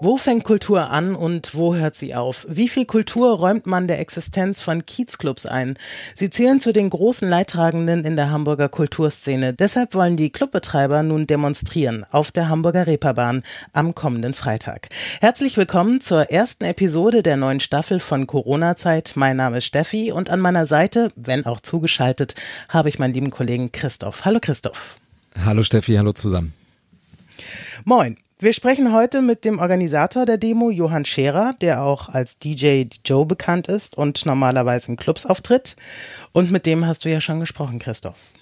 Wo fängt Kultur an und wo hört sie auf? Wie viel Kultur räumt man der Existenz von Kiezclubs ein? Sie zählen zu den großen Leidtragenden in der Hamburger Kulturszene. Deshalb wollen die Clubbetreiber nun demonstrieren auf der Hamburger Reeperbahn am kommenden Freitag. Herzlich willkommen zur ersten Episode der neuen Staffel von Corona-Zeit. Mein Name ist Steffi und an meiner Seite, wenn auch zugeschaltet, habe ich meinen lieben Kollegen Christoph. Hallo Christoph. Hallo Steffi, hallo zusammen. Moin. Wir sprechen heute mit dem Organisator der Demo, Johann Scherer, der auch als DJ Joe bekannt ist und normalerweise in Clubs auftritt. Und mit dem hast du ja schon gesprochen, Christoph.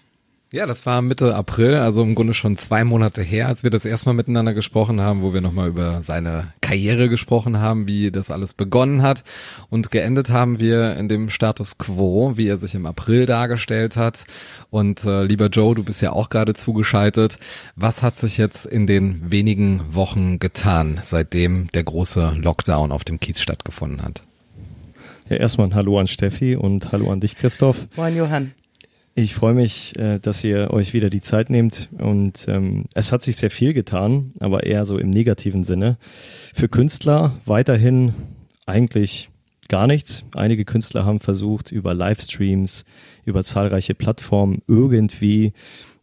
Ja, das war Mitte April, also im Grunde schon zwei Monate her, als wir das erstmal miteinander gesprochen haben, wo wir nochmal über seine Karriere gesprochen haben, wie das alles begonnen hat. Und geendet haben wir in dem Status quo, wie er sich im April dargestellt hat. Und äh, lieber Joe, du bist ja auch gerade zugeschaltet. Was hat sich jetzt in den wenigen Wochen getan, seitdem der große Lockdown auf dem Kiez stattgefunden hat? Ja, erstmal ein Hallo an Steffi und Hallo an dich, Christoph. Moin, Johann. Ich freue mich, äh, dass ihr euch wieder die Zeit nehmt und ähm, es hat sich sehr viel getan, aber eher so im negativen Sinne. Für Künstler weiterhin eigentlich gar nichts. Einige Künstler haben versucht, über Livestreams, über zahlreiche Plattformen irgendwie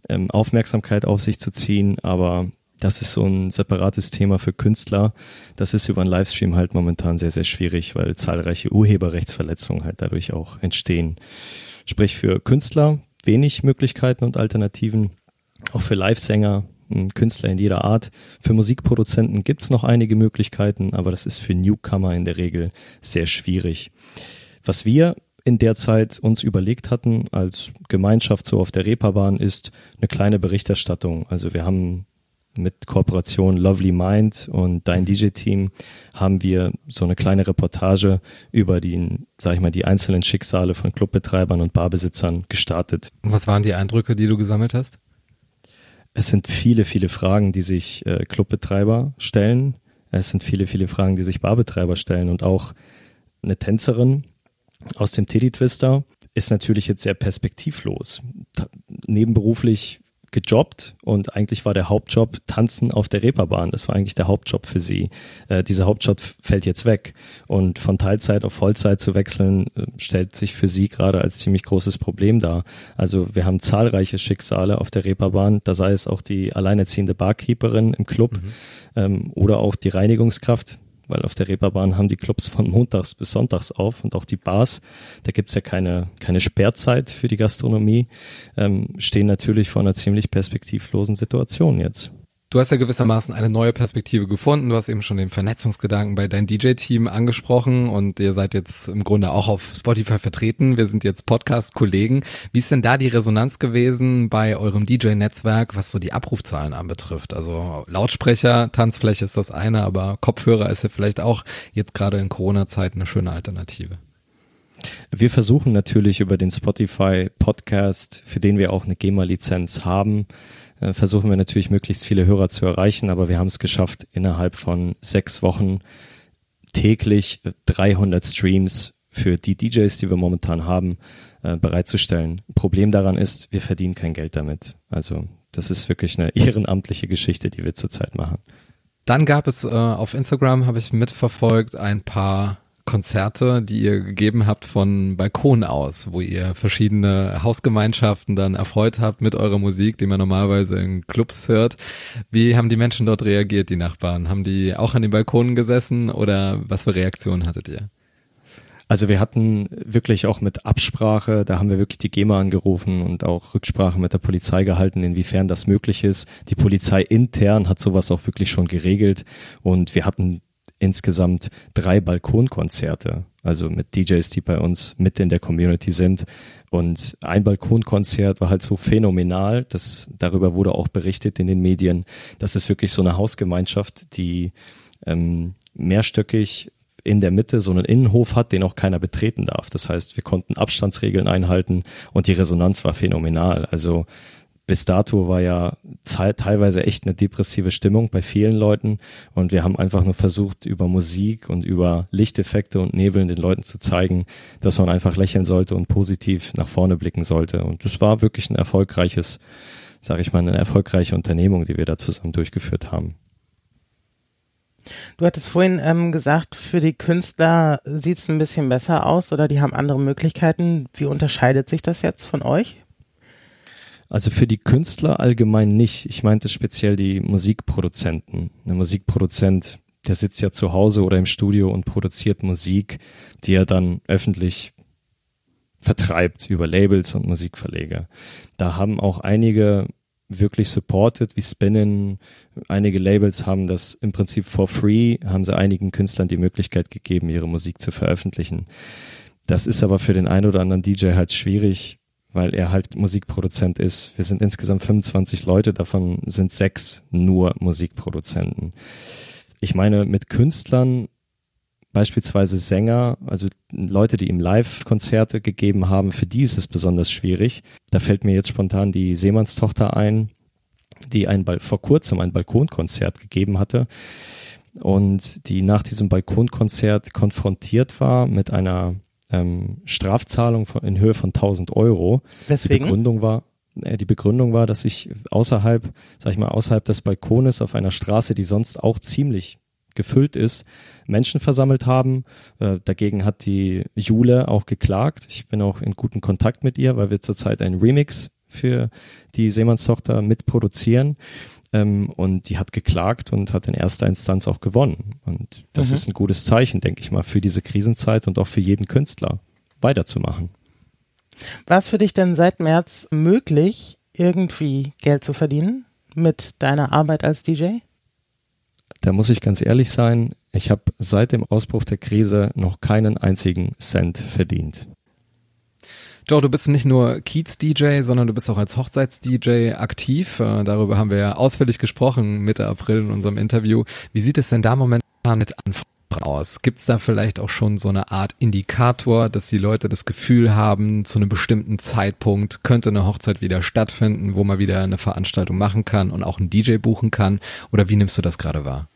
ähm, Aufmerksamkeit auf sich zu ziehen, aber das ist so ein separates Thema für Künstler. Das ist über einen Livestream halt momentan sehr, sehr schwierig, weil zahlreiche Urheberrechtsverletzungen halt dadurch auch entstehen. Sprich für Künstler wenig Möglichkeiten und Alternativen, auch für Livesänger, hm, Künstler in jeder Art. Für Musikproduzenten gibt's noch einige Möglichkeiten, aber das ist für Newcomer in der Regel sehr schwierig. Was wir in der Zeit uns überlegt hatten als Gemeinschaft so auf der Reeperbahn ist eine kleine Berichterstattung. Also wir haben mit Kooperation Lovely Mind und dein DJ-Team haben wir so eine kleine Reportage über die, sag ich mal, die einzelnen Schicksale von Clubbetreibern und Barbesitzern gestartet. Und was waren die Eindrücke, die du gesammelt hast? Es sind viele, viele Fragen, die sich äh, Clubbetreiber stellen. Es sind viele, viele Fragen, die sich Barbetreiber stellen und auch eine Tänzerin aus dem Teddy Twister ist natürlich jetzt sehr perspektivlos. Nebenberuflich gejobbt und eigentlich war der Hauptjob Tanzen auf der Reeperbahn. Das war eigentlich der Hauptjob für sie. Äh, dieser Hauptjob fällt jetzt weg und von Teilzeit auf Vollzeit zu wechseln äh, stellt sich für sie gerade als ziemlich großes Problem dar. Also wir haben zahlreiche Schicksale auf der Reeperbahn, da sei es auch die alleinerziehende Barkeeperin im Club mhm. ähm, oder auch die Reinigungskraft, weil auf der Reeperbahn haben die Clubs von montags bis sonntags auf und auch die Bars, da gibt's ja keine, keine Sperrzeit für die Gastronomie, ähm, stehen natürlich vor einer ziemlich perspektivlosen Situation jetzt. Du hast ja gewissermaßen eine neue Perspektive gefunden. Du hast eben schon den Vernetzungsgedanken bei deinem DJ-Team angesprochen und ihr seid jetzt im Grunde auch auf Spotify vertreten. Wir sind jetzt Podcast-Kollegen. Wie ist denn da die Resonanz gewesen bei eurem DJ-Netzwerk, was so die Abrufzahlen anbetrifft? Also Lautsprecher, Tanzfläche ist das eine, aber Kopfhörer ist ja vielleicht auch jetzt gerade in Corona-Zeiten eine schöne Alternative. Wir versuchen natürlich über den Spotify Podcast, für den wir auch eine GEMA-Lizenz haben, äh, versuchen wir natürlich möglichst viele Hörer zu erreichen, aber wir haben es geschafft, innerhalb von sechs Wochen täglich 300 Streams für die DJs, die wir momentan haben, äh, bereitzustellen. Problem daran ist, wir verdienen kein Geld damit. Also das ist wirklich eine ehrenamtliche Geschichte, die wir zurzeit machen. Dann gab es äh, auf Instagram, habe ich mitverfolgt, ein paar Konzerte, die ihr gegeben habt von Balkon aus, wo ihr verschiedene Hausgemeinschaften dann erfreut habt mit eurer Musik, die man normalerweise in Clubs hört. Wie haben die Menschen dort reagiert, die Nachbarn? Haben die auch an den Balkonen gesessen oder was für Reaktionen hattet ihr? Also wir hatten wirklich auch mit Absprache, da haben wir wirklich die GEMA angerufen und auch Rücksprache mit der Polizei gehalten, inwiefern das möglich ist. Die Polizei intern hat sowas auch wirklich schon geregelt und wir hatten insgesamt drei Balkonkonzerte, also mit DJs, die bei uns mit in der Community sind. Und ein Balkonkonzert war halt so phänomenal, dass darüber wurde auch berichtet in den Medien. Das ist wirklich so eine Hausgemeinschaft, die ähm, mehrstöckig in der Mitte so einen Innenhof hat, den auch keiner betreten darf. Das heißt, wir konnten Abstandsregeln einhalten und die Resonanz war phänomenal. Also bis dato war ja teilweise echt eine depressive Stimmung bei vielen Leuten und wir haben einfach nur versucht, über Musik und über Lichteffekte und Nebeln den Leuten zu zeigen, dass man einfach lächeln sollte und positiv nach vorne blicken sollte. Und das war wirklich ein erfolgreiches, sage ich mal, eine erfolgreiche Unternehmung, die wir da zusammen durchgeführt haben. Du hattest vorhin ähm, gesagt, für die Künstler sieht es ein bisschen besser aus oder die haben andere Möglichkeiten. Wie unterscheidet sich das jetzt von euch? Also für die Künstler allgemein nicht. Ich meinte speziell die Musikproduzenten. Ein Musikproduzent, der sitzt ja zu Hause oder im Studio und produziert Musik, die er dann öffentlich vertreibt über Labels und Musikverleger. Da haben auch einige wirklich supported, wie Spinnen. Einige Labels haben das im Prinzip for free, haben sie einigen Künstlern die Möglichkeit gegeben, ihre Musik zu veröffentlichen. Das ist aber für den einen oder anderen DJ halt schwierig, weil er halt Musikproduzent ist. Wir sind insgesamt 25 Leute, davon sind sechs nur Musikproduzenten. Ich meine, mit Künstlern beispielsweise Sänger, also Leute, die ihm Live-Konzerte gegeben haben, für die ist es besonders schwierig. Da fällt mir jetzt spontan die Seemannstochter ein, die ein, vor kurzem ein Balkonkonzert gegeben hatte und die nach diesem Balkonkonzert konfrontiert war mit einer ähm, Strafzahlung von, in Höhe von 1000 Euro. Weswegen? Die Begründung war, äh, die Begründung war, dass ich außerhalb, sag ich mal, außerhalb des Balkones auf einer Straße, die sonst auch ziemlich gefüllt ist, Menschen versammelt haben. Äh, dagegen hat die Jule auch geklagt. Ich bin auch in guten Kontakt mit ihr, weil wir zurzeit einen Remix für die Seemannstochter mitproduzieren. Ähm, und die hat geklagt und hat in erster Instanz auch gewonnen. Und das mhm. ist ein gutes Zeichen, denke ich mal, für diese Krisenzeit und auch für jeden Künstler weiterzumachen. War es für dich denn seit März möglich, irgendwie Geld zu verdienen mit deiner Arbeit als DJ? Da muss ich ganz ehrlich sein, ich habe seit dem Ausbruch der Krise noch keinen einzigen Cent verdient. Joe, du bist nicht nur Kiez-DJ, sondern du bist auch als Hochzeits-DJ aktiv. Äh, darüber haben wir ja ausführlich gesprochen Mitte April in unserem Interview. Wie sieht es denn da momentan mit Anfragen aus? Gibt es da vielleicht auch schon so eine Art Indikator, dass die Leute das Gefühl haben, zu einem bestimmten Zeitpunkt könnte eine Hochzeit wieder stattfinden, wo man wieder eine Veranstaltung machen kann und auch einen DJ buchen kann? Oder wie nimmst du das gerade wahr?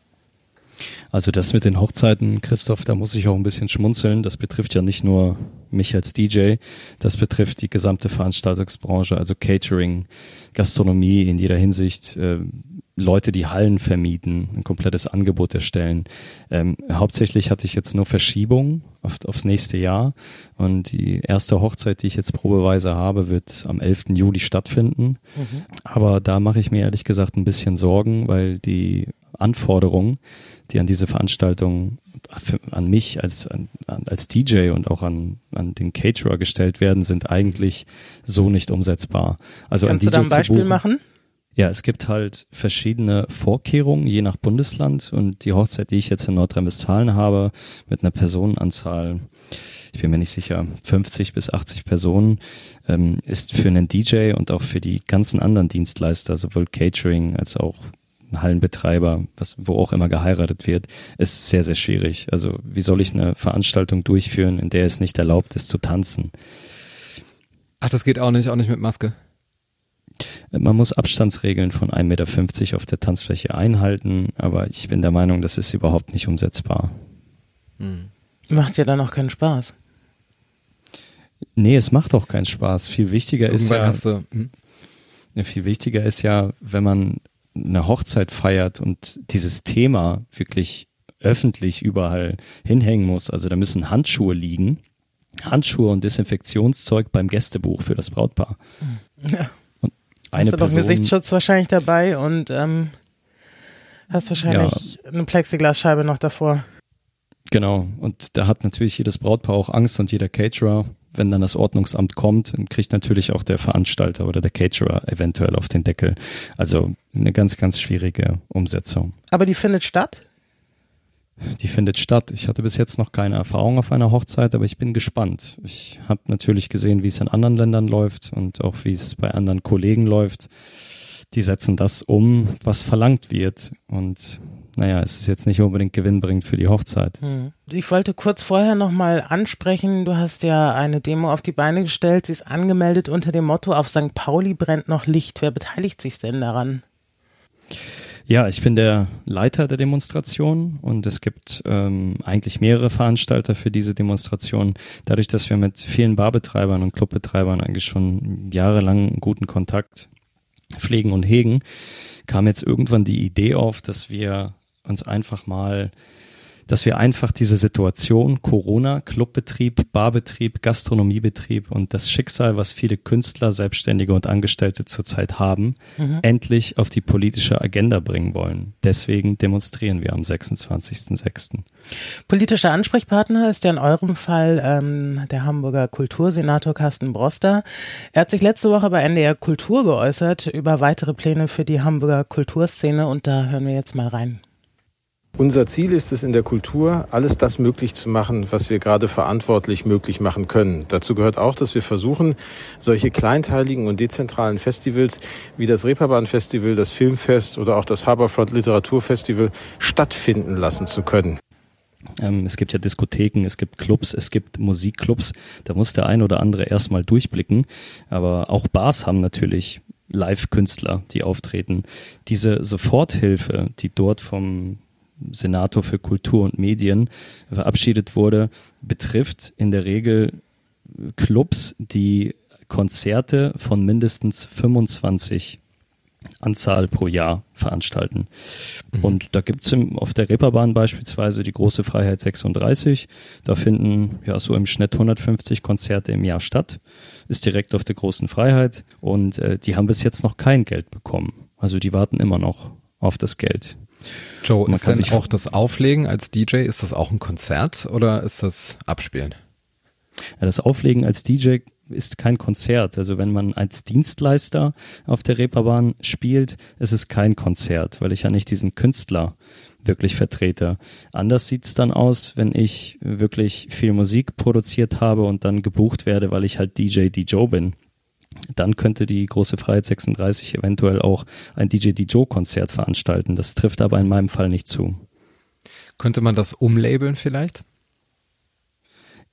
Also das mit den Hochzeiten, Christoph, da muss ich auch ein bisschen schmunzeln. Das betrifft ja nicht nur mich als DJ, das betrifft die gesamte Veranstaltungsbranche, also Catering, Gastronomie in jeder Hinsicht, äh, Leute, die Hallen vermieten, ein komplettes Angebot erstellen. Ähm, hauptsächlich hatte ich jetzt nur Verschiebung auf, aufs nächste Jahr und die erste Hochzeit, die ich jetzt probeweise habe, wird am 11. Juli stattfinden. Mhm. Aber da mache ich mir ehrlich gesagt ein bisschen Sorgen, weil die Anforderungen, die an diese Veranstaltung an mich als, als DJ und auch an, an den Caterer gestellt werden, sind eigentlich so nicht umsetzbar. Also Kannst du da ein Beispiel buchen, machen? Ja, es gibt halt verschiedene Vorkehrungen je nach Bundesland und die Hochzeit, die ich jetzt in Nordrhein-Westfalen habe, mit einer Personenanzahl, ich bin mir nicht sicher, 50 bis 80 Personen, ähm, ist für einen DJ und auch für die ganzen anderen Dienstleister, sowohl Catering als auch Hallenbetreiber, was, wo auch immer geheiratet wird, ist sehr, sehr schwierig. Also wie soll ich eine Veranstaltung durchführen, in der es nicht erlaubt ist zu tanzen? Ach, das geht auch nicht, auch nicht mit Maske. Man muss Abstandsregeln von 1,50 Meter auf der Tanzfläche einhalten, aber ich bin der Meinung, das ist überhaupt nicht umsetzbar. Hm. Macht ja dann auch keinen Spaß. Nee, es macht auch keinen Spaß. Viel wichtiger Irgendwann ist ja. Du, hm? Viel wichtiger ist ja, wenn man eine Hochzeit feiert und dieses Thema wirklich öffentlich überall hinhängen muss, also da müssen Handschuhe liegen, Handschuhe und Desinfektionszeug beim Gästebuch für das Brautpaar. Ja. Und eine hast du Person, Gesichtsschutz wahrscheinlich dabei und ähm, hast wahrscheinlich ja. eine Plexiglasscheibe noch davor. Genau, und da hat natürlich jedes Brautpaar auch Angst und jeder Caterer wenn dann das Ordnungsamt kommt, dann kriegt natürlich auch der Veranstalter oder der Caterer eventuell auf den Deckel. Also eine ganz, ganz schwierige Umsetzung. Aber die findet statt? Die findet statt. Ich hatte bis jetzt noch keine Erfahrung auf einer Hochzeit, aber ich bin gespannt. Ich habe natürlich gesehen, wie es in anderen Ländern läuft und auch wie es bei anderen Kollegen läuft. Die setzen das um, was verlangt wird. Und naja, es ist jetzt nicht unbedingt gewinnbringend für die Hochzeit. Hm. Ich wollte kurz vorher nochmal ansprechen, du hast ja eine Demo auf die Beine gestellt, sie ist angemeldet unter dem Motto, auf St. Pauli brennt noch Licht. Wer beteiligt sich denn daran? Ja, ich bin der Leiter der Demonstration und es gibt ähm, eigentlich mehrere Veranstalter für diese Demonstration. Dadurch, dass wir mit vielen Barbetreibern und Clubbetreibern eigentlich schon jahrelang guten Kontakt pflegen und hegen, kam jetzt irgendwann die Idee auf, dass wir uns einfach mal dass wir einfach diese Situation Corona, Clubbetrieb, Barbetrieb, Gastronomiebetrieb und das Schicksal, was viele Künstler, Selbstständige und Angestellte zurzeit haben, mhm. endlich auf die politische Agenda bringen wollen. Deswegen demonstrieren wir am 26.06. Politischer Ansprechpartner ist ja in eurem Fall ähm, der Hamburger Kultursenator Carsten Broster. Er hat sich letzte Woche bei NDR Kultur geäußert über weitere Pläne für die Hamburger Kulturszene und da hören wir jetzt mal rein. Unser Ziel ist es in der Kultur, alles das möglich zu machen, was wir gerade verantwortlich möglich machen können. Dazu gehört auch, dass wir versuchen, solche kleinteiligen und dezentralen Festivals wie das Reeperbahn Festival, das Filmfest oder auch das Harbourfront Literaturfestival stattfinden lassen zu können. Ähm, es gibt ja Diskotheken, es gibt Clubs, es gibt Musikclubs. Da muss der ein oder andere erstmal durchblicken. Aber auch Bars haben natürlich Live-Künstler, die auftreten. Diese Soforthilfe, die dort vom Senator für Kultur und Medien verabschiedet wurde, betrifft in der Regel Clubs, die Konzerte von mindestens 25 Anzahl pro Jahr veranstalten. Mhm. Und da gibt's auf der Reeperbahn beispielsweise die große Freiheit 36. Da finden ja so im Schnitt 150 Konzerte im Jahr statt. Ist direkt auf der großen Freiheit. Und äh, die haben bis jetzt noch kein Geld bekommen. Also die warten immer noch auf das Geld. Joe, ist denn auch das Auflegen als DJ, ist das auch ein Konzert oder ist das Abspielen? Ja, das Auflegen als DJ ist kein Konzert. Also wenn man als Dienstleister auf der Reeperbahn spielt, ist es kein Konzert, weil ich ja nicht diesen Künstler wirklich vertrete. Anders sieht es dann aus, wenn ich wirklich viel Musik produziert habe und dann gebucht werde, weil ich halt DJ DJ bin dann könnte die große Freiheit 36 eventuell auch ein DJ DJ Konzert veranstalten. Das trifft aber in meinem Fall nicht zu. Könnte man das umlabeln vielleicht?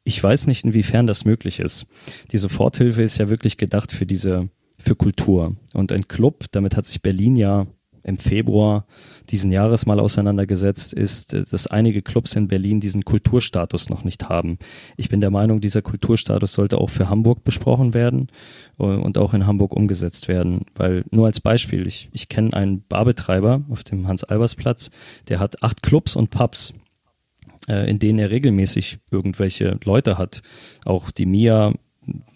Ich weiß nicht, inwiefern das möglich ist. Die Soforthilfe ist ja wirklich gedacht für diese, für Kultur. Und ein Club, damit hat sich Berlin ja im Februar diesen Jahres mal auseinandergesetzt, ist, äh, dass einige Clubs in Berlin diesen Kulturstatus noch nicht haben. Ich bin der Meinung, dieser Kulturstatus sollte auch für Hamburg besprochen werden äh, und auch in Hamburg umgesetzt werden. Weil nur als Beispiel, ich, ich kenne einen Barbetreiber auf dem Hans-Albers-Platz, der hat acht Clubs und Pubs äh, in denen er regelmäßig irgendwelche Leute hat. Auch die Mia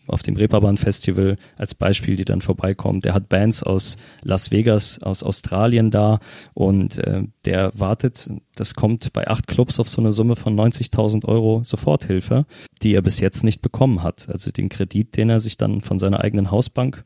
auf dem Reeperbahn Festival als Beispiel, die dann vorbeikommt. Der hat Bands aus Las Vegas, aus Australien da und äh, der wartet, das kommt bei acht Clubs auf so eine Summe von 90.000 Euro Soforthilfe, die er bis jetzt nicht bekommen hat. Also den Kredit, den er sich dann von seiner eigenen Hausbank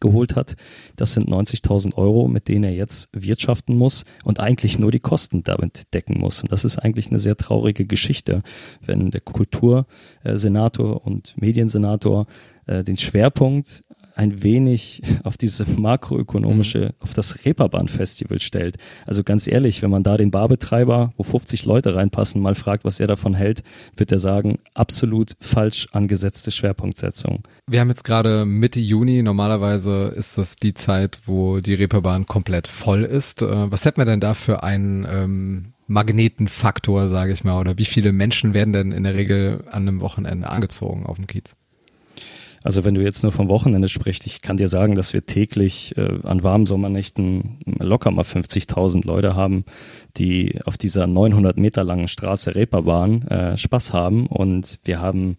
geholt hat. Das sind 90.000 Euro, mit denen er jetzt wirtschaften muss und eigentlich nur die Kosten damit decken muss. Und das ist eigentlich eine sehr traurige Geschichte, wenn der Kultursenator und Mediensenator äh, den Schwerpunkt ein wenig auf diese makroökonomische, mhm. auf das Reeperbahn-Festival stellt. Also ganz ehrlich, wenn man da den Barbetreiber, wo 50 Leute reinpassen, mal fragt, was er davon hält, wird er sagen, absolut falsch angesetzte Schwerpunktsetzung. Wir haben jetzt gerade Mitte Juni, normalerweise ist das die Zeit, wo die Reeperbahn komplett voll ist. Äh, was hätten wir denn da für einen ähm, Magnetenfaktor, sage ich mal, oder wie viele Menschen werden denn in der Regel an einem Wochenende angezogen auf dem Kiez? Also wenn du jetzt nur vom Wochenende sprichst, ich kann dir sagen, dass wir täglich äh, an warmen Sommernächten locker mal 50.000 Leute haben, die auf dieser 900 Meter langen Straße Reeperbahn äh, Spaß haben und wir haben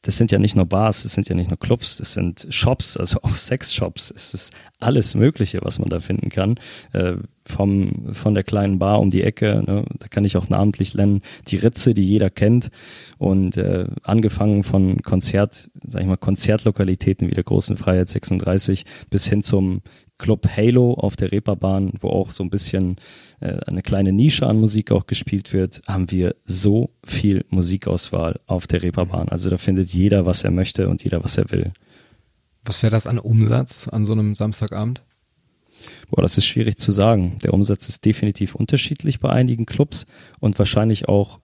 das sind ja nicht nur Bars, das sind ja nicht nur Clubs, das sind Shops, also auch Sexshops. Es ist alles Mögliche, was man da finden kann. Vom, von der kleinen Bar um die Ecke, ne, da kann ich auch namentlich nennen, die Ritze, die jeder kennt. Und äh, angefangen von Konzert, sag ich mal, Konzertlokalitäten wie der Großen Freiheit 36 bis hin zum Club Halo auf der Reeperbahn, wo auch so ein bisschen äh, eine kleine Nische an Musik auch gespielt wird, haben wir so viel Musikauswahl auf der Reeperbahn. Also da findet jeder, was er möchte und jeder, was er will. Was wäre das an Umsatz an so einem Samstagabend? Boah, das ist schwierig zu sagen. Der Umsatz ist definitiv unterschiedlich bei einigen Clubs und wahrscheinlich auch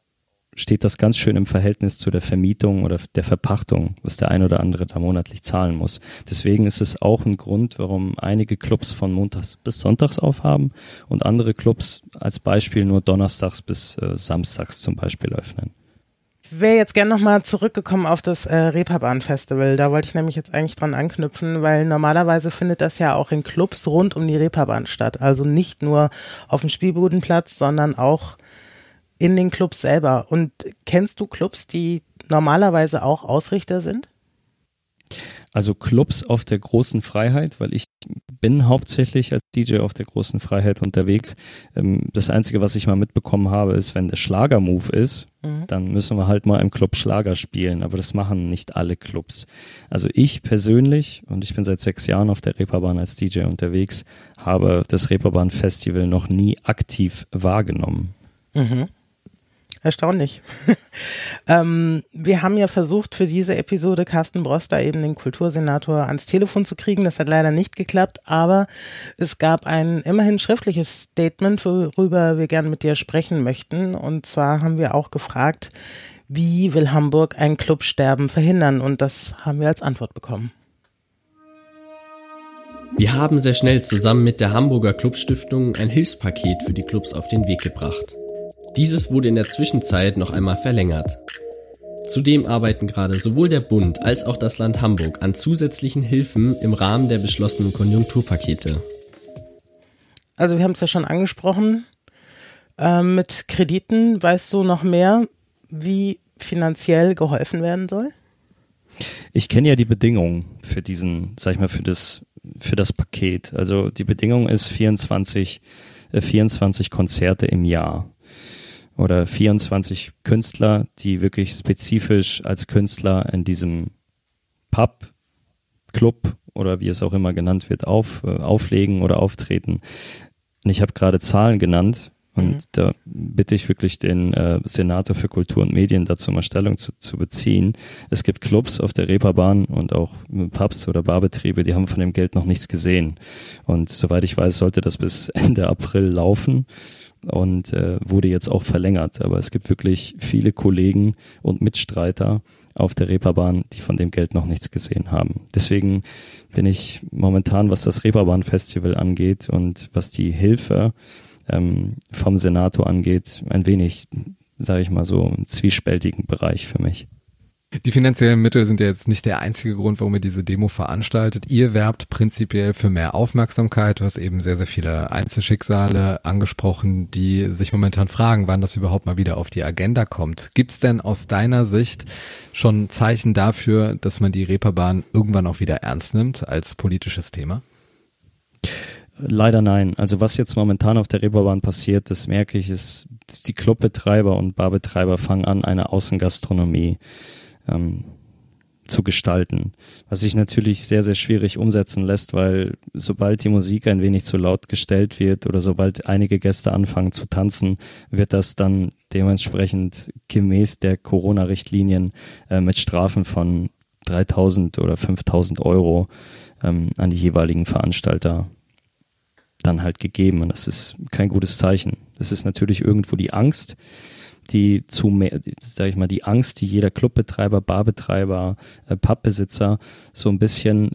steht das ganz schön im Verhältnis zu der Vermietung oder der Verpachtung, was der ein oder andere da monatlich zahlen muss. Deswegen ist es auch ein Grund, warum einige Clubs von montags bis sonntags aufhaben und andere Clubs als Beispiel nur donnerstags bis äh, samstags zum Beispiel öffnen. Wäre jetzt gerne nochmal zurückgekommen auf das äh, Reeperbahn-Festival. Da wollte ich nämlich jetzt eigentlich dran anknüpfen, weil normalerweise findet das ja auch in Clubs rund um die Reeperbahn statt. Also nicht nur auf dem Spielbodenplatz, sondern auch in den Clubs selber. Und kennst du Clubs, die normalerweise auch Ausrichter sind? Also Clubs auf der großen Freiheit, weil ich bin hauptsächlich als DJ auf der großen Freiheit unterwegs. Ähm, das Einzige, was ich mal mitbekommen habe, ist, wenn der Schlager-Move ist, mhm. dann müssen wir halt mal im Club Schlager spielen. Aber das machen nicht alle Clubs. Also ich persönlich, und ich bin seit sechs Jahren auf der Reeperbahn als DJ unterwegs, habe das Reeperbahn Festival noch nie aktiv wahrgenommen. Mhm. Erstaunlich. ähm, wir haben ja versucht, für diese Episode Carsten Broster, eben den Kultursenator, ans Telefon zu kriegen. Das hat leider nicht geklappt, aber es gab ein immerhin schriftliches Statement, worüber wir gerne mit dir sprechen möchten. Und zwar haben wir auch gefragt, wie will Hamburg ein Clubsterben verhindern? Und das haben wir als Antwort bekommen. Wir haben sehr schnell zusammen mit der Hamburger Clubstiftung ein Hilfspaket für die Clubs auf den Weg gebracht. Dieses wurde in der Zwischenzeit noch einmal verlängert. Zudem arbeiten gerade sowohl der Bund als auch das Land Hamburg an zusätzlichen Hilfen im Rahmen der beschlossenen Konjunkturpakete. Also wir haben es ja schon angesprochen, äh, mit Krediten weißt du noch mehr, wie finanziell geholfen werden soll? Ich kenne ja die Bedingungen für diesen, sag ich mal, für das, für das Paket. Also die Bedingung ist 24, äh, 24 Konzerte im Jahr oder 24 Künstler, die wirklich spezifisch als Künstler in diesem Pub, Club oder wie es auch immer genannt wird, auf, äh, auflegen oder auftreten. Und ich habe gerade Zahlen genannt und mhm. da bitte ich wirklich den äh, Senator für Kultur und Medien dazu mal Stellung zu, zu beziehen. Es gibt Clubs auf der Reeperbahn und auch Pubs oder Barbetriebe, die haben von dem Geld noch nichts gesehen. Und soweit ich weiß, sollte das bis Ende April laufen und äh, wurde jetzt auch verlängert. Aber es gibt wirklich viele Kollegen und Mitstreiter auf der Reeperbahn, die von dem Geld noch nichts gesehen haben. Deswegen bin ich momentan, was das Reeperbahn-Festival angeht und was die Hilfe ähm, vom Senator angeht, ein wenig, sage ich mal so, im zwiespältigen Bereich für mich. Die finanziellen Mittel sind ja jetzt nicht der einzige Grund, warum ihr diese Demo veranstaltet. Ihr werbt prinzipiell für mehr Aufmerksamkeit. Du hast eben sehr, sehr viele Einzelschicksale angesprochen, die sich momentan fragen, wann das überhaupt mal wieder auf die Agenda kommt. Gibt es denn aus deiner Sicht schon Zeichen dafür, dass man die Reeperbahn irgendwann auch wieder ernst nimmt als politisches Thema? Leider nein. Also was jetzt momentan auf der Reeperbahn passiert, das merke ich, ist, die Clubbetreiber und Barbetreiber fangen an, eine Außengastronomie ähm, zu gestalten. Was sich natürlich sehr, sehr schwierig umsetzen lässt, weil sobald die Musik ein wenig zu laut gestellt wird oder sobald einige Gäste anfangen zu tanzen, wird das dann dementsprechend gemäß der Corona-Richtlinien äh, mit Strafen von 3000 oder 5000 Euro ähm, an die jeweiligen Veranstalter dann halt gegeben. Und das ist kein gutes Zeichen. Das ist natürlich irgendwo die Angst, die zu sag ich mal, die Angst, die jeder Clubbetreiber, Barbetreiber, äh, Pubbesitzer so ein bisschen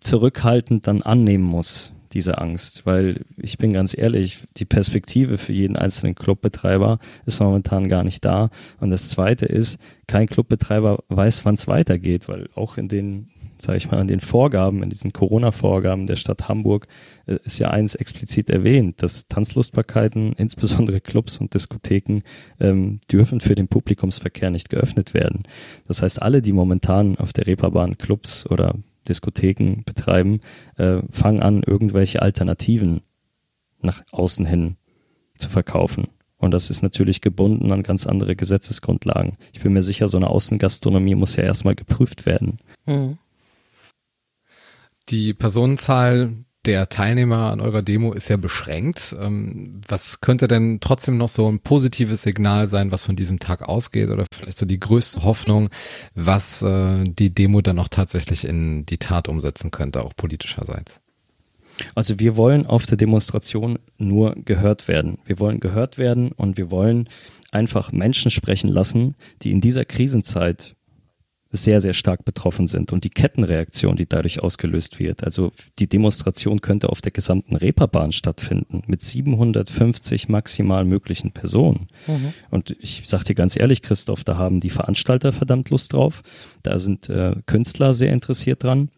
zurückhaltend dann annehmen muss, diese Angst. Weil ich bin ganz ehrlich, die Perspektive für jeden einzelnen Clubbetreiber ist momentan gar nicht da. Und das zweite ist, kein Clubbetreiber weiß, wann es weitergeht, weil auch in den sage ich mal, an den Vorgaben, in diesen Corona-Vorgaben der Stadt Hamburg äh, ist ja eins explizit erwähnt, dass Tanzlustbarkeiten, insbesondere Clubs und Diskotheken, ähm, dürfen für den Publikumsverkehr nicht geöffnet werden. Das heißt, alle, die momentan auf der Reeperbahn Clubs oder Diskotheken betreiben, äh, fangen an, irgendwelche Alternativen nach außen hin zu verkaufen. Und das ist natürlich gebunden an ganz andere Gesetzesgrundlagen. Ich bin mir sicher, so eine Außengastronomie muss ja erstmal geprüft werden. Mhm. Die Personenzahl der Teilnehmer an eurer Demo ist ja beschränkt. Ähm, was könnte denn trotzdem noch so ein positives Signal sein, was von diesem Tag ausgeht oder vielleicht so die größte Hoffnung, was äh, die Demo dann auch tatsächlich in die Tat umsetzen könnte, auch politischerseits? Also wir wollen auf der Demonstration nur gehört werden. Wir wollen gehört werden und wir wollen einfach Menschen sprechen lassen, die in dieser Krisenzeit sehr, sehr stark betroffen sind und die Kettenreaktion, die dadurch ausgelöst wird. Also die Demonstration könnte auf der gesamten Reeperbahn stattfinden mit 750 maximal möglichen Personen. Mhm. Und ich sag dir ganz ehrlich, Christoph, da haben die Veranstalter verdammt Lust drauf. Da sind äh, Künstler sehr interessiert dran.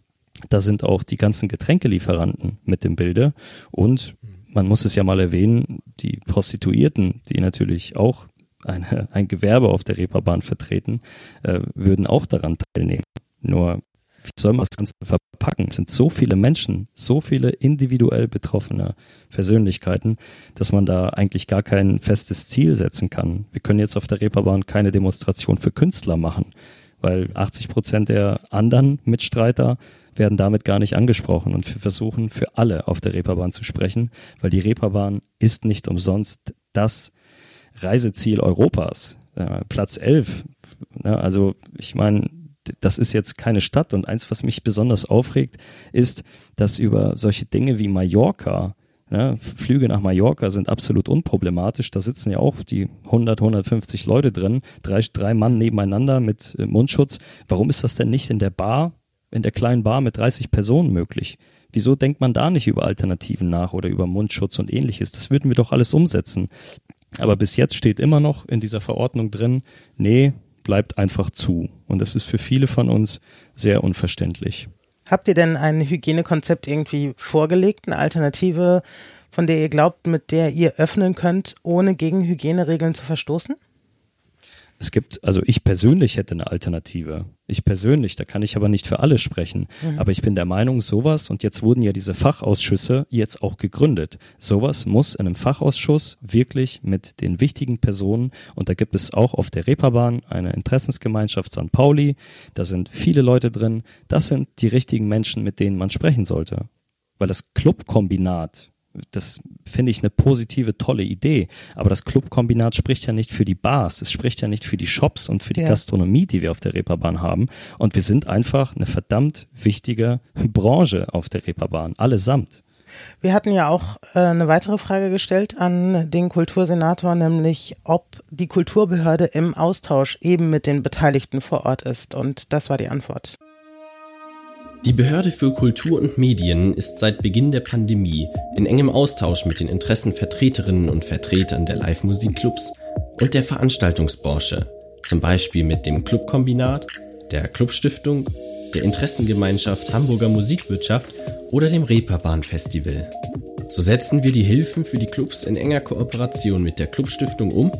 Da sind auch die ganzen Getränkelieferanten mit dem Bilde und man muss es ja mal erwähnen, die Prostituierten, die natürlich auch eine, ein Gewerbe auf der Reeperbahn vertreten, äh, würden auch daran teilnehmen. Nur, wie soll man das Ganze verpacken? Es sind so viele Menschen, so viele individuell betroffene Persönlichkeiten, dass man da eigentlich gar kein festes Ziel setzen kann. Wir können jetzt auf der Reeperbahn keine Demonstration für Künstler machen, weil 80 Prozent der anderen Mitstreiter werden damit gar nicht angesprochen und wir versuchen für alle auf der Reeperbahn zu sprechen, weil die Reeperbahn ist nicht umsonst das Reiseziel Europas. Äh, Platz 11. Ja, also ich meine, das ist jetzt keine Stadt und eins, was mich besonders aufregt, ist, dass über solche Dinge wie Mallorca, ja, Flüge nach Mallorca sind absolut unproblematisch. Da sitzen ja auch die 100, 150 Leute drin, drei, drei Mann nebeneinander mit äh, Mundschutz. Warum ist das denn nicht in der Bar, in der kleinen Bar mit 30 Personen möglich? Wieso denkt man da nicht über Alternativen nach oder über Mundschutz und ähnliches? Das würden wir doch alles umsetzen. Aber bis jetzt steht immer noch in dieser Verordnung drin, nee, bleibt einfach zu. Und das ist für viele von uns sehr unverständlich. Habt ihr denn ein Hygienekonzept irgendwie vorgelegt, eine Alternative, von der ihr glaubt, mit der ihr öffnen könnt, ohne gegen Hygieneregeln zu verstoßen? Es gibt, also ich persönlich hätte eine Alternative. Ich persönlich, da kann ich aber nicht für alle sprechen. Mhm. Aber ich bin der Meinung, sowas, und jetzt wurden ja diese Fachausschüsse jetzt auch gegründet. Sowas muss in einem Fachausschuss wirklich mit den wichtigen Personen, und da gibt es auch auf der Reeperbahn eine Interessensgemeinschaft St. Pauli, da sind viele Leute drin. Das sind die richtigen Menschen, mit denen man sprechen sollte. Weil das Clubkombinat, das finde ich eine positive, tolle Idee. Aber das Clubkombinat spricht ja nicht für die Bars, es spricht ja nicht für die Shops und für die ja. Gastronomie, die wir auf der Reeperbahn haben. Und wir sind einfach eine verdammt wichtige Branche auf der Reeperbahn, allesamt. Wir hatten ja auch äh, eine weitere Frage gestellt an den Kultursenator, nämlich ob die Kulturbehörde im Austausch eben mit den Beteiligten vor Ort ist. Und das war die Antwort. Die Behörde für Kultur und Medien ist seit Beginn der Pandemie in engem Austausch mit den Interessenvertreterinnen und Vertretern der Live-Musikclubs und der Veranstaltungsbranche, zum Beispiel mit dem Clubkombinat, der Clubstiftung, der Interessengemeinschaft Hamburger Musikwirtschaft oder dem Reeperbahn Festival. So setzen wir die Hilfen für die Clubs in enger Kooperation mit der Clubstiftung um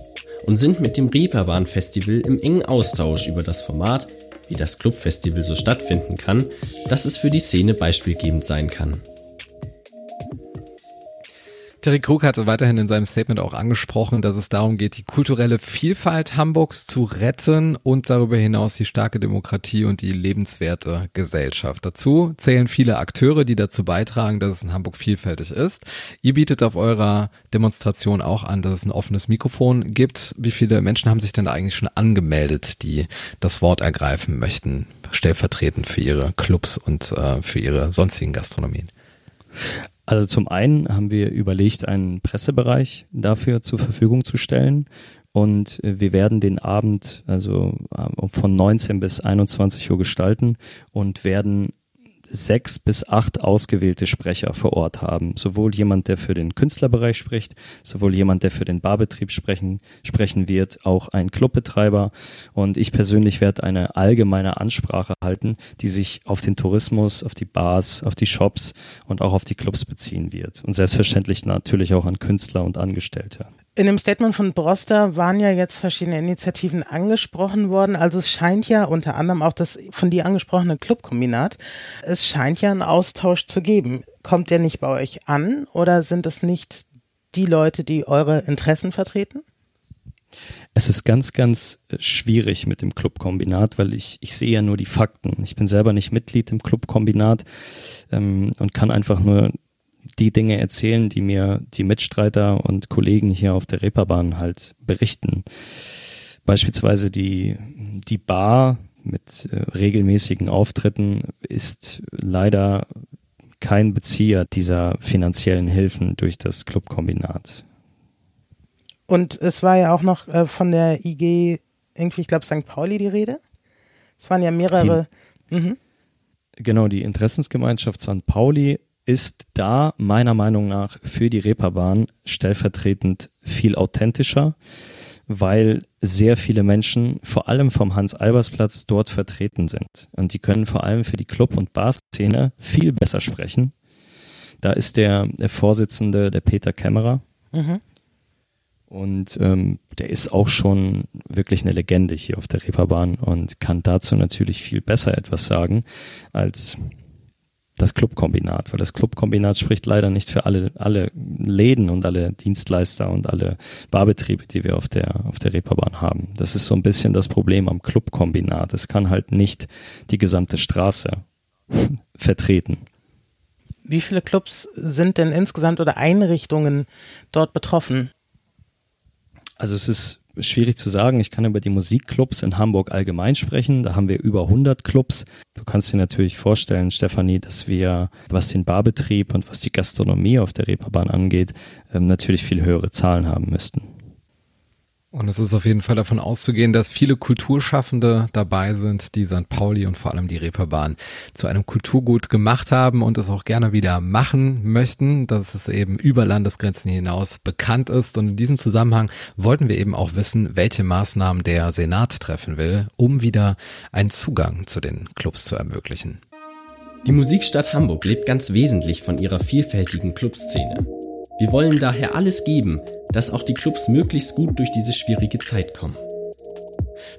und sind mit dem Reeperbahn Festival im engen Austausch über das Format wie das Clubfestival so stattfinden kann, dass es für die Szene beispielgebend sein kann. Terry Krug hatte weiterhin in seinem Statement auch angesprochen, dass es darum geht, die kulturelle Vielfalt Hamburgs zu retten und darüber hinaus die starke Demokratie und die lebenswerte Gesellschaft. Dazu zählen viele Akteure, die dazu beitragen, dass es in Hamburg vielfältig ist. Ihr bietet auf eurer Demonstration auch an, dass es ein offenes Mikrofon gibt. Wie viele Menschen haben sich denn eigentlich schon angemeldet, die das Wort ergreifen möchten, stellvertretend für ihre Clubs und äh, für ihre sonstigen Gastronomien? Also zum einen haben wir überlegt, einen Pressebereich dafür zur Verfügung zu stellen. Und wir werden den Abend also äh, von 19 bis 21 Uhr gestalten und werden sechs bis acht ausgewählte Sprecher vor Ort haben. Sowohl jemand, der für den Künstlerbereich spricht, sowohl jemand, der für den Barbetrieb sprechen, sprechen wird, auch ein Clubbetreiber. Und ich persönlich werde eine allgemeine Ansprache halten, die sich auf den Tourismus, auf die Bars, auf die Shops und auch auf die Clubs beziehen wird. Und selbstverständlich natürlich auch an Künstler und Angestellte. In dem Statement von Broster waren ja jetzt verschiedene Initiativen angesprochen worden. Also es scheint ja unter anderem auch das von dir angesprochene Clubkombinat, es scheint ja einen Austausch zu geben. Kommt der nicht bei euch an oder sind es nicht die Leute, die eure Interessen vertreten? Es ist ganz, ganz schwierig mit dem Clubkombinat, weil ich, ich sehe ja nur die Fakten. Ich bin selber nicht Mitglied im Clubkombinat ähm, und kann einfach nur die Dinge erzählen, die mir die Mitstreiter und Kollegen hier auf der Reeperbahn halt berichten. Beispielsweise die, die Bar mit äh, regelmäßigen Auftritten ist leider kein Bezieher dieser finanziellen Hilfen durch das Clubkombinat. Und es war ja auch noch äh, von der IG irgendwie, ich glaube, St. Pauli die Rede. Es waren ja mehrere. Die, mhm. Genau, die Interessensgemeinschaft St. Pauli ist da meiner Meinung nach für die Reeperbahn stellvertretend viel authentischer, weil sehr viele Menschen, vor allem vom Hans-Albers-Platz, dort vertreten sind. Und die können vor allem für die Club- und Bar-Szene viel besser sprechen. Da ist der, der Vorsitzende, der Peter Kämmerer. Mhm. Und ähm, der ist auch schon wirklich eine Legende hier auf der Reeperbahn und kann dazu natürlich viel besser etwas sagen als das Clubkombinat, weil das Clubkombinat spricht leider nicht für alle, alle Läden und alle Dienstleister und alle Barbetriebe, die wir auf der, auf der Reeperbahn haben. Das ist so ein bisschen das Problem am Clubkombinat. Es kann halt nicht die gesamte Straße vertreten. Wie viele Clubs sind denn insgesamt oder Einrichtungen dort betroffen? Also es ist schwierig zu sagen. Ich kann über die Musikclubs in Hamburg allgemein sprechen. Da haben wir über 100 Clubs. Du kannst dir natürlich vorstellen, Stefanie, dass wir, was den Barbetrieb und was die Gastronomie auf der Reeperbahn angeht, ähm, natürlich viel höhere Zahlen haben müssten. Und es ist auf jeden Fall davon auszugehen, dass viele Kulturschaffende dabei sind, die St. Pauli und vor allem die Reeperbahn zu einem Kulturgut gemacht haben und es auch gerne wieder machen möchten, dass es eben über Landesgrenzen hinaus bekannt ist. Und in diesem Zusammenhang wollten wir eben auch wissen, welche Maßnahmen der Senat treffen will, um wieder einen Zugang zu den Clubs zu ermöglichen. Die Musikstadt Hamburg lebt ganz wesentlich von ihrer vielfältigen Clubszene. Wir wollen daher alles geben, dass auch die Clubs möglichst gut durch diese schwierige Zeit kommen.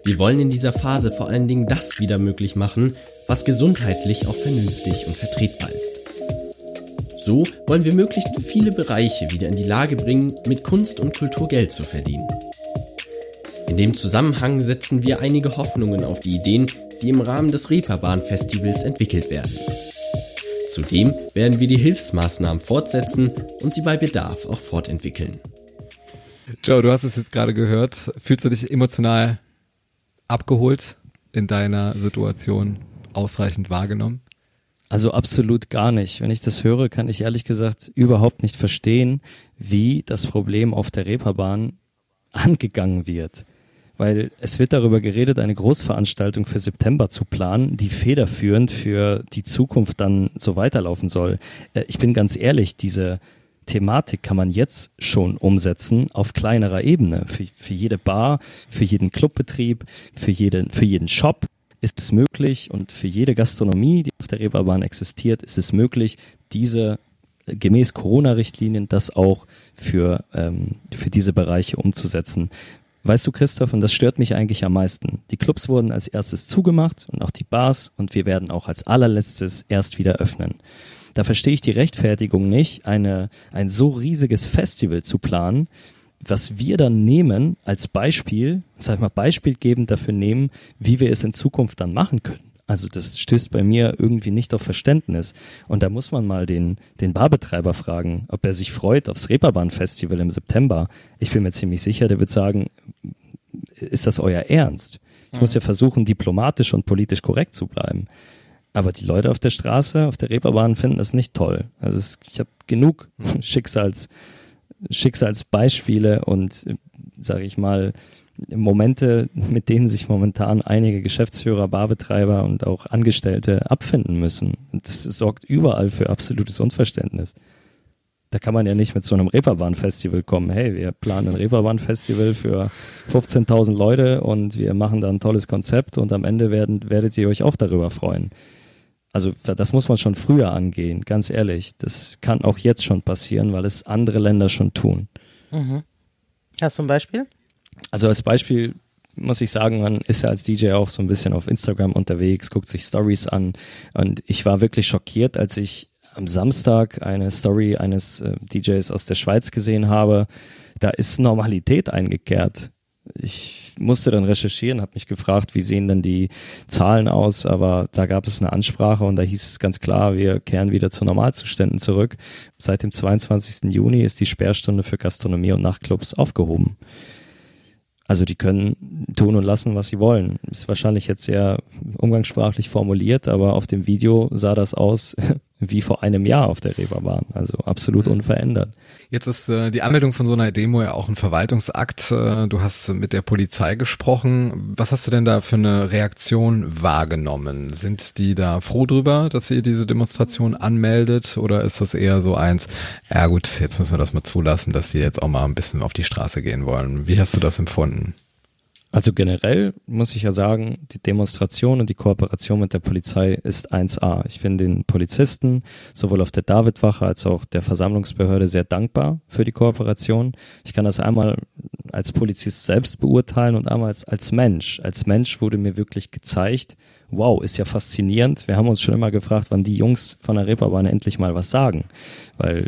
Wir wollen in dieser Phase vor allen Dingen das wieder möglich machen, was gesundheitlich auch vernünftig und vertretbar ist. So wollen wir möglichst viele Bereiche wieder in die Lage bringen, mit Kunst und Kultur Geld zu verdienen. In dem Zusammenhang setzen wir einige Hoffnungen auf die Ideen, die im Rahmen des Reeperbahn-Festivals entwickelt werden. Zudem werden wir die Hilfsmaßnahmen fortsetzen und sie bei Bedarf auch fortentwickeln. Joe, du hast es jetzt gerade gehört. Fühlst du dich emotional abgeholt in deiner Situation ausreichend wahrgenommen? Also absolut gar nicht. Wenn ich das höre, kann ich ehrlich gesagt überhaupt nicht verstehen, wie das Problem auf der Reeperbahn angegangen wird weil es wird darüber geredet, eine Großveranstaltung für September zu planen, die federführend für die Zukunft dann so weiterlaufen soll. Äh, ich bin ganz ehrlich, diese Thematik kann man jetzt schon umsetzen auf kleinerer Ebene. Für, für jede Bar, für jeden Clubbetrieb, für jeden, für jeden Shop ist es möglich und für jede Gastronomie, die auf der Reeperbahn existiert, ist es möglich, diese gemäß Corona-Richtlinien das auch für, ähm, für diese Bereiche umzusetzen. Weißt du, Christoph, und das stört mich eigentlich am meisten. Die Clubs wurden als erstes zugemacht und auch die Bars und wir werden auch als allerletztes erst wieder öffnen. Da verstehe ich die Rechtfertigung nicht, eine, ein so riesiges Festival zu planen, was wir dann nehmen als Beispiel, sag ich mal, beispielgebend dafür nehmen, wie wir es in Zukunft dann machen können. Also das stößt bei mir irgendwie nicht auf Verständnis. Und da muss man mal den, den Barbetreiber fragen, ob er sich freut aufs Reeperbahn-Festival im September. Ich bin mir ziemlich sicher, der wird sagen, ist das euer Ernst? Ich muss ja versuchen, diplomatisch und politisch korrekt zu bleiben. Aber die Leute auf der Straße, auf der Reeperbahn finden das nicht toll. Also es, ich habe genug Schicksals, Schicksalsbeispiele und, sage ich mal, Momente, mit denen sich momentan einige Geschäftsführer, Barbetreiber und auch Angestellte abfinden müssen. Und das sorgt überall für absolutes Unverständnis. Da kann man ja nicht mit so einem Reeperbahn-Festival kommen. Hey, wir planen ein Reeperbahn-Festival für 15.000 Leute und wir machen da ein tolles Konzept und am Ende werden, werdet ihr euch auch darüber freuen. Also das muss man schon früher angehen, ganz ehrlich. Das kann auch jetzt schon passieren, weil es andere Länder schon tun. Mhm. Hast du ein Beispiel? Also als Beispiel muss ich sagen, man ist ja als DJ auch so ein bisschen auf Instagram unterwegs, guckt sich Stories an und ich war wirklich schockiert, als ich am Samstag eine Story eines äh, DJs aus der Schweiz gesehen habe. Da ist Normalität eingekehrt. Ich musste dann recherchieren, habe mich gefragt, wie sehen denn die Zahlen aus, aber da gab es eine Ansprache und da hieß es ganz klar, wir kehren wieder zu Normalzuständen zurück. Seit dem 22. Juni ist die Sperrstunde für Gastronomie und Nachtclubs aufgehoben. Also die können tun und lassen, was sie wollen. Ist wahrscheinlich jetzt sehr umgangssprachlich formuliert, aber auf dem Video sah das aus wie vor einem Jahr auf der Reeperbahn, also absolut mhm. unverändert. Jetzt ist äh, die Anmeldung von so einer Demo ja auch ein Verwaltungsakt. Äh, du hast mit der Polizei gesprochen. Was hast du denn da für eine Reaktion wahrgenommen? Sind die da froh drüber, dass ihr diese Demonstration anmeldet? Oder ist das eher so eins, ja gut, jetzt müssen wir das mal zulassen, dass die jetzt auch mal ein bisschen auf die Straße gehen wollen? Wie hast du das empfunden? Also generell muss ich ja sagen, die Demonstration und die Kooperation mit der Polizei ist 1A. Ich bin den Polizisten sowohl auf der Davidwache als auch der Versammlungsbehörde sehr dankbar für die Kooperation. Ich kann das einmal als Polizist selbst beurteilen und einmal als, als Mensch. Als Mensch wurde mir wirklich gezeigt, wow, ist ja faszinierend. Wir haben uns schon immer gefragt, wann die Jungs von der Reeperbahn endlich mal was sagen. Weil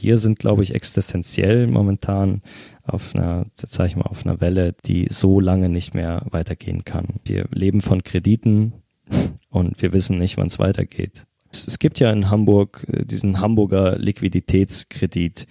wir sind, glaube ich, existenziell momentan auf einer, sag ich mal, auf einer Welle, die so lange nicht mehr weitergehen kann. Wir leben von Krediten und wir wissen nicht, wann es weitergeht. Es gibt ja in Hamburg äh, diesen Hamburger Liquiditätskredit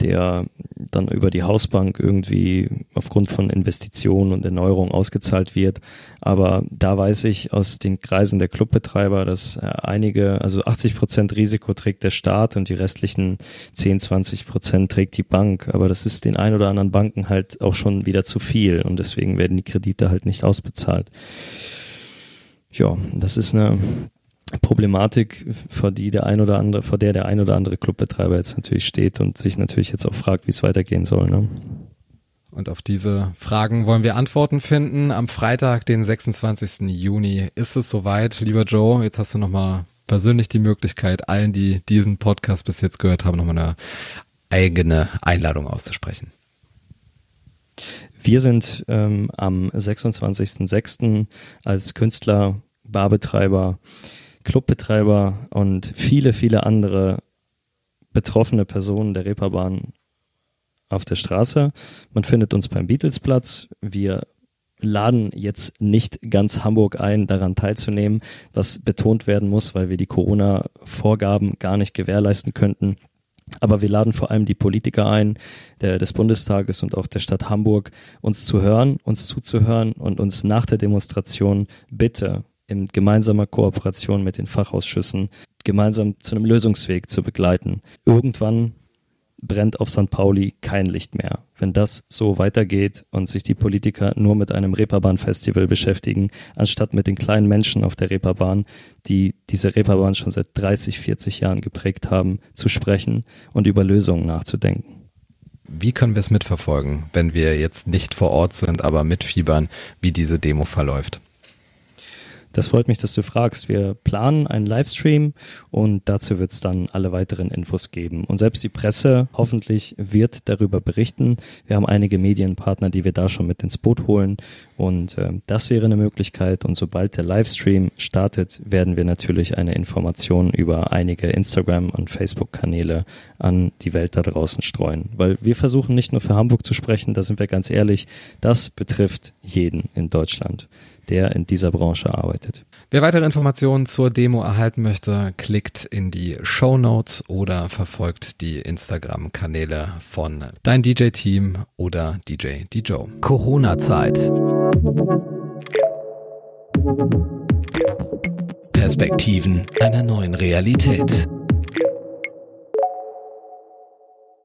der dann über die Hausbank irgendwie aufgrund von Investitionen und Erneuerung ausgezahlt wird. Aber da weiß ich aus den Kreisen der Clubbetreiber, dass äh, einige, also 80 Prozent Risiko trägt der Staat und die restlichen 10, 20 Prozent trägt die Bank. Aber das ist den ein oder anderen Banken halt auch schon wieder zu viel und deswegen werden die Kredite halt nicht ausbezahlt. Ja, das ist eine Problematik, vor die der ein oder andere, vor der der ein oder andere Clubbetreiber jetzt natürlich steht und sich natürlich jetzt auch fragt, wie es weitergehen soll. Ne? Und auf diese Fragen wollen wir Antworten finden. Am Freitag, den 26. Juni, ist es soweit. Lieber Joe, jetzt hast du nochmal persönlich die Möglichkeit, allen, die diesen Podcast bis jetzt gehört haben, nochmal eine eigene Einladung auszusprechen. Wir sind ähm, am 26.06. als Künstler, Barbetreiber, Clubbetreiber und viele, viele andere betroffene Personen der Reeperbahn auf der Straße. Man findet uns beim Beatlesplatz. Wir laden jetzt nicht ganz Hamburg ein, daran teilzunehmen, was betont werden muss, weil wir die Corona-Vorgaben gar nicht gewährleisten könnten. Aber wir laden vor allem die Politiker ein, der, des Bundestages und auch der Stadt Hamburg, uns zu hören, uns zuzuhören und uns nach der Demonstration bitte in gemeinsamer Kooperation mit den Fachausschüssen gemeinsam zu einem Lösungsweg zu begleiten. Irgendwann brennt auf St. Pauli kein Licht mehr. Wenn das so weitergeht und sich die Politiker nur mit einem Reeperbahn-Festival beschäftigen, anstatt mit den kleinen Menschen auf der Reeperbahn, die diese Reeperbahn schon seit 30, 40 Jahren geprägt haben, zu sprechen und über Lösungen nachzudenken. Wie können wir es mitverfolgen, wenn wir jetzt nicht vor Ort sind, aber mitfiebern, wie diese Demo verläuft? Das freut mich, dass du fragst. Wir planen einen Livestream und dazu wird es dann alle weiteren Infos geben. Und selbst die Presse hoffentlich wird darüber berichten. Wir haben einige Medienpartner, die wir da schon mit ins Boot holen. Und äh, das wäre eine Möglichkeit. Und sobald der Livestream startet, werden wir natürlich eine Information über einige Instagram- und Facebook-Kanäle an die Welt da draußen streuen. Weil wir versuchen nicht nur für Hamburg zu sprechen, da sind wir ganz ehrlich, das betrifft jeden in Deutschland der in dieser Branche arbeitet. Wer weitere Informationen zur Demo erhalten möchte, klickt in die Show Notes oder verfolgt die Instagram-Kanäle von Dein DJ-Team oder DJ Dijo. Corona-Zeit. Perspektiven einer neuen Realität.